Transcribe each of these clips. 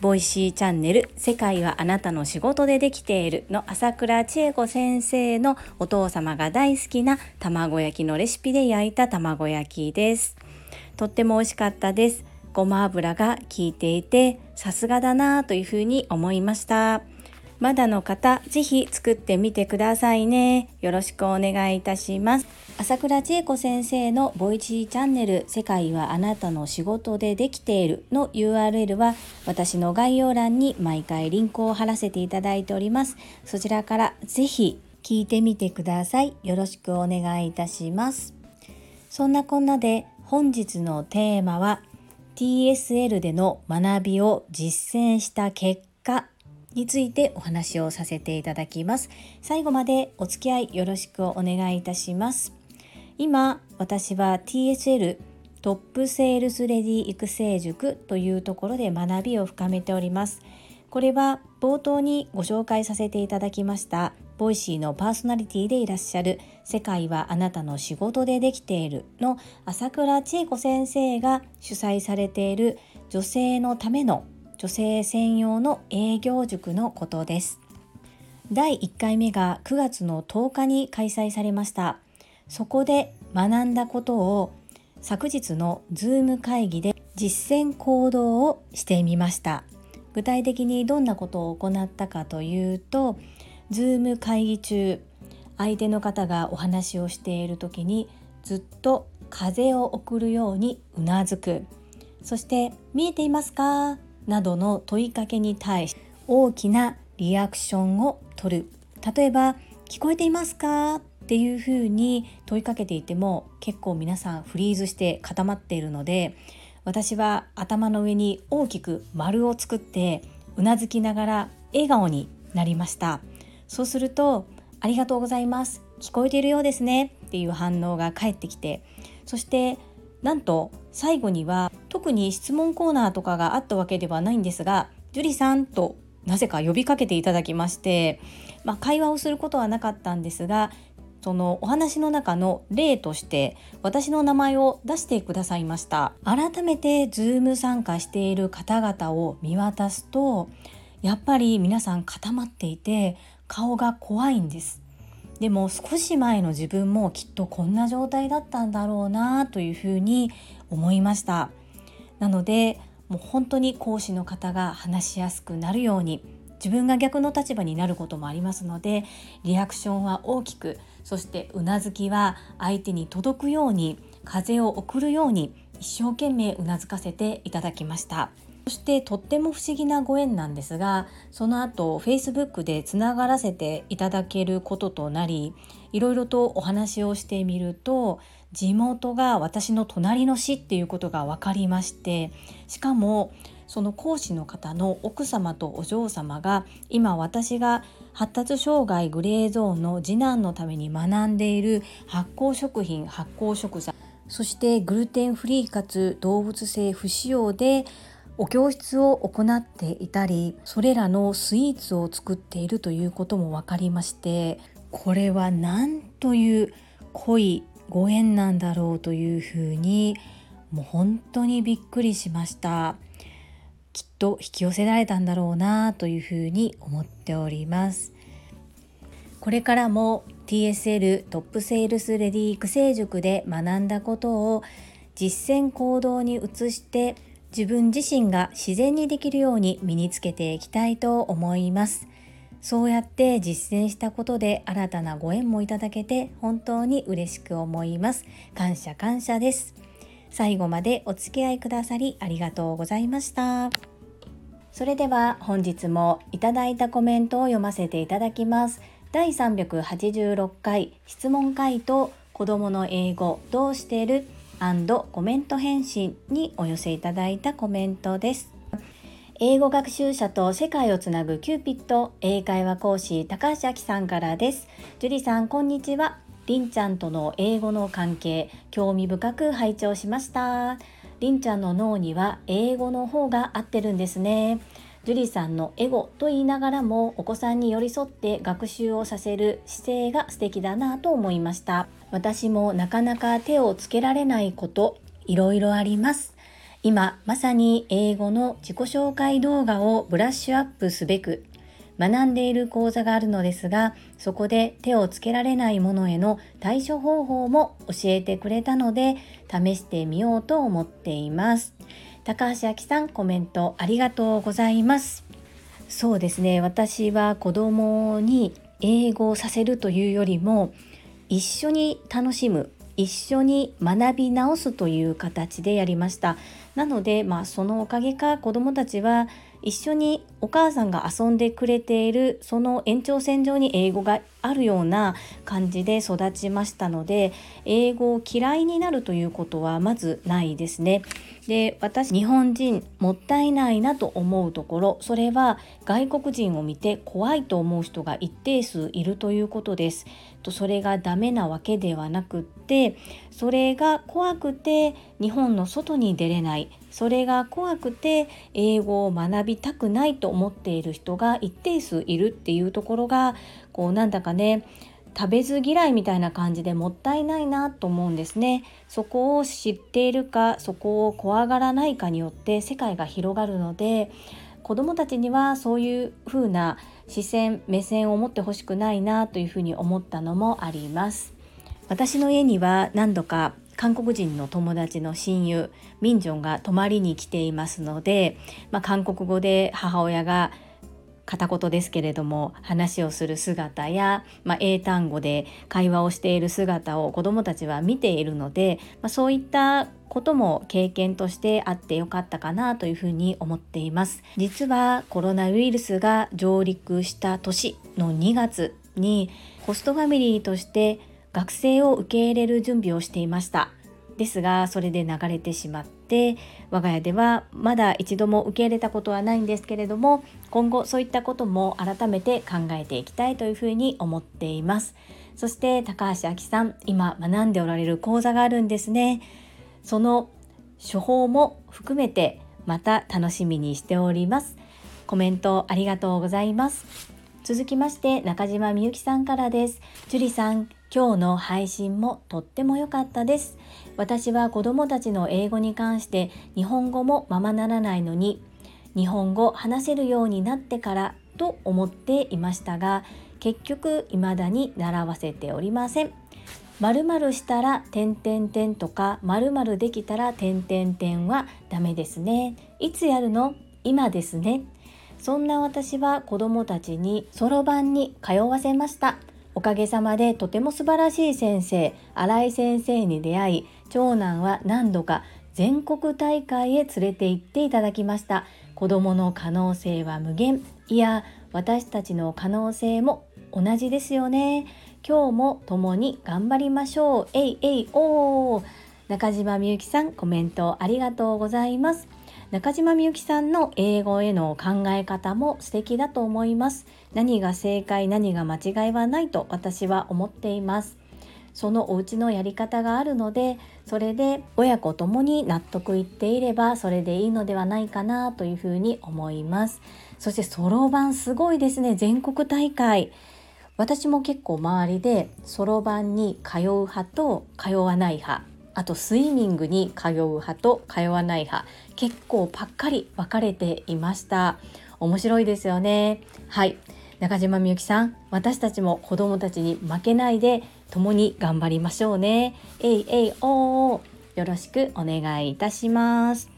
Voicy チャンネル世界はあなたの仕事でできているの朝倉千恵子先生のお父様が大好きな卵焼きのレシピで焼いた卵焼きです。とっても美味しかったです。ごま油が効いていてさすがだなというふうに思いました。まだの方、ぜひ作ってみてくださいね。よろしくお願いいたします。朝倉千恵子先生のボイチーチャンネル世界はあなたの仕事でできているの URL は私の概要欄に毎回リンクを貼らせていただいております。そちらからぜひ聞いてみてください。よろしくお願いいたします。そんなこんなで本日のテーマは TSL での学びを実践した結果についてお話をさせていただきます。最後までお付き合いよろしくお願いいたします。今私は TSL トップセールスレディ育成塾というところで学びを深めております。これは冒頭にご紹介させていただきました Voicy のパーソナリティでいらっしゃる世界はあなたの仕事でできているの朝倉千恵子先生が主催されている女性のための女性専用の営業塾のことです。第1回目が9月の10日に開催されました。そこで学んだことを昨日の Zoom 会議で実践行動をしてみました。具体的にどんなことを行ったかというと Zoom 会議中相手の方がお話をしている時にずっと風を送るようにうなずく。そして見えていますか？などの問いかけに対し大きなリアクションを取る。例えば「聞こえていますか?」っていうふうに問いかけていても結構皆さんフリーズして固まっているので私は頭の上に大きく丸を作ってうなずきながら笑顔になりました。そうすると「ありがとうございます。聞こえているようですね」っていう反応が返ってきてそしてなんと最後には特に質問コーナーとかがあったわけではないんですが「樹里さん」となぜか呼びかけていただきまして、まあ、会話をすることはなかったんですがそのお話の中の例として私の名前を出してくださいました。改めて Zoom 参加している方々を見渡すとやっぱり皆さん固まっていて顔が怖いんです。でも少し前の自分もきっとこんな状態だったんだろうなというふうに思いました。なのでもう本当に講師の方が話しやすくなるように自分が逆の立場になることもありますのでリアクションは大きくそしてうなずきは相手に届くように風を送るように一生懸命うなずかせていただきました。そしてとっても不思議なご縁なんですがその後 Facebook でつながらせていただけることとなりいろいろとお話をしてみると地元が私の隣の市っていうことが分かりましてしかもその講師の方の奥様とお嬢様が今私が発達障害グレーゾーンの次男のために学んでいる発酵食品発酵食材そしてグルテンフリーかつ動物性不使用でお教室を行っていたりそれらのスイーツを作っているということも分かりましてこれは何という濃いご縁なんだろうというふうにもう本当にびっくりしました。きっと引き寄せられたんだろうなというふうに思っております。これからも TSL トップセールスレディ育成塾で学んだことを実践行動に移して自分自身が自然にできるように身につけていきたいと思います。そうやって実践したことで新たなご縁もいただけて本当に嬉しく思います。感謝感謝です。最後までお付き合いくださりありがとうございました。それでは本日もいただいたコメントを読ませていただきます。第386回質問回答子供の英語どうしてる？コメント返信にお寄せいただいたコメントです。英語学習者と世界をつなぐキューピット英会話講師高橋明さんからです。樹里さんこんにちは。りんちゃんとの英語の関係興味深く拝聴しました。りんちゃんの脳には英語の方が合ってるんですね。樹里さんのエゴと言いながらもお子さんに寄り添って学習をさせる姿勢が素敵だなと思いました。私もなかなか手をつけられないこといろいろあります。今まさに英語の自己紹介動画をブラッシュアップすべく学んでいる講座があるのですがそこで手をつけられないものへの対処方法も教えてくれたので試してみようと思っています。高橋明さんコメントありがとうございます。そうですね。私は子供に英語をさせるというよりも一緒に楽しむ一緒に学び直すという形でやりました。なのでまあそのおかげか子どもたちは一緒にお母さんが遊んでくれているその延長線上に英語があるような感じで育ちましたので英語を嫌いになるということはまずないですね。で私日本人もったいないなと思うところそれは外国人を見て怖いと思う人が一定数いるということです。とそれがダメなわけではなくってそれが怖くて日本の外に出れないそれが怖くて英語を学びたくないと思っている人が一定数いるっていうところがこうなんだかね食べず嫌いみたいな感じでもったいないなと思うんですね。そこを知っているかそこを怖がらないかによって世界が広がるので子どもたちにはそういう風な視線目線を持ってほしくないなというふうに思ったのもあります。私の家には何度か韓国人の友達の親友ミンジョンが泊まりに来ていますので、まあ、韓国語で母親が片言ですけれども話をする姿や、まあ、英単語で会話をしている姿を子どもたちは見ているので、まあ、そういったことも経験としてあってよかったかなというふうに思っています。実はコロナウイルスが上陸した年の2月にホストファミリーとして学生を受け入れる準備をしていました。ですがそれで流れてしまって我が家ではまだ一度も受け入れたことはないんですけれども今後そういったことも改めて考えていきたいというふうに思っています。そして高橋明さん今学んでおられる講座があるんですね。その処方も含めてまた楽しみにしております。コメントありがとうございます。続きまして中島みゆきさんからです。樹里さん今日の配信もとっても良かったです。私は子供たちの英語に関して日本語もままならないのに日本語話せるようになってからと思っていましたが結局未だに習わせておりません。〇〇したら点点点とか〇〇できたら点点点はダメですね。いつやるの？今ですね。そんな私は子供たちにそろばんに通わせました。おかげさまでとても素晴らしい先生新井先生に出会い長男は何度か全国大会へ連れて行っていただきました。子どもの可能性は無限。いや私たちの可能性も同じですよね。今日も共に頑張りましょう。えいえいおー。中島みゆきさんコメントありがとうございます。中島みゆきさんの英語への考え方も素敵だと思います。何が正解何が間違いはないと私は思っています。そのお家のやり方があるのでそれで親子ともに納得いっていればそれでいいのではないかなというふうに思います。そしてそろばんすごいですね。全国大会。私も結構周りでそろばんに通う派と通わない派。あとスイミングに通う派と通わない派結構パッカリ分かれていました。面白いですよね。はい。中島みゆきさん私たちも子供たちに負けないで共に頑張りましょうね。えいえいおー。よろしくお願いいたします。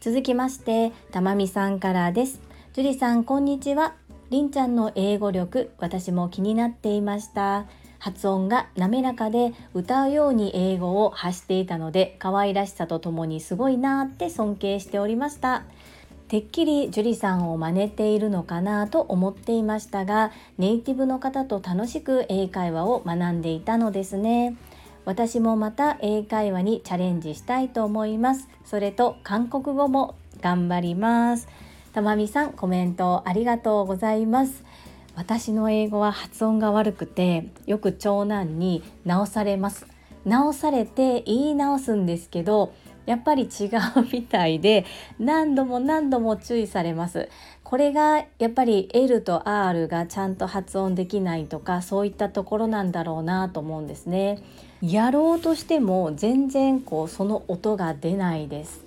続きましてたまみさんからです。樹里さんこんにちは。りんちゃんの英語力私も気になっていました。発音が滑らかで歌うように英語を発していたので可愛らしさとともにすごいなって尊敬しておりました。てっきり樹里さんを真似ているのかなと思っていましたがネイティブの方と楽しく英会話を学んでいたのですね。私もまた英会話にチャレンジしたいと思います。それと韓国語も頑張ります。たまみさんコメントありがとうございます。私の英語は発音が悪くてよく長男に直されます。直されて言い直すんですけどやっぱり違うみたいで何度も何度も注意されます。これがやっぱり L と R がちゃんと発音できないとかそういったところなんだろうなと思うんですね。やろうとしても全然こうその音が出ないです。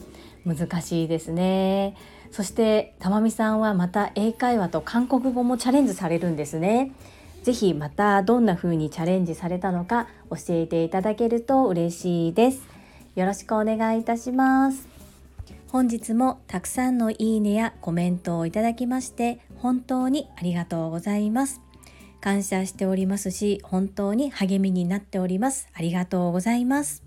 難しいですね。そしてたまみさんはまた英会話と韓国語もチャレンジされるんですね。ぜひまたどんな風にチャレンジされたのか教えていただけると嬉しいです。よろしくお願いいたします。本日もたくさんのいいねやコメントをいただきまして本当にありがとうございます。感謝しておりますし本当に励みになっております。ありがとうございます。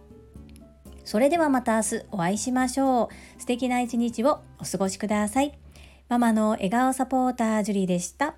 それではまた明日お会いしましょう。素敵な一日をお過ごしください。ママの笑顔サポータージュリーでした。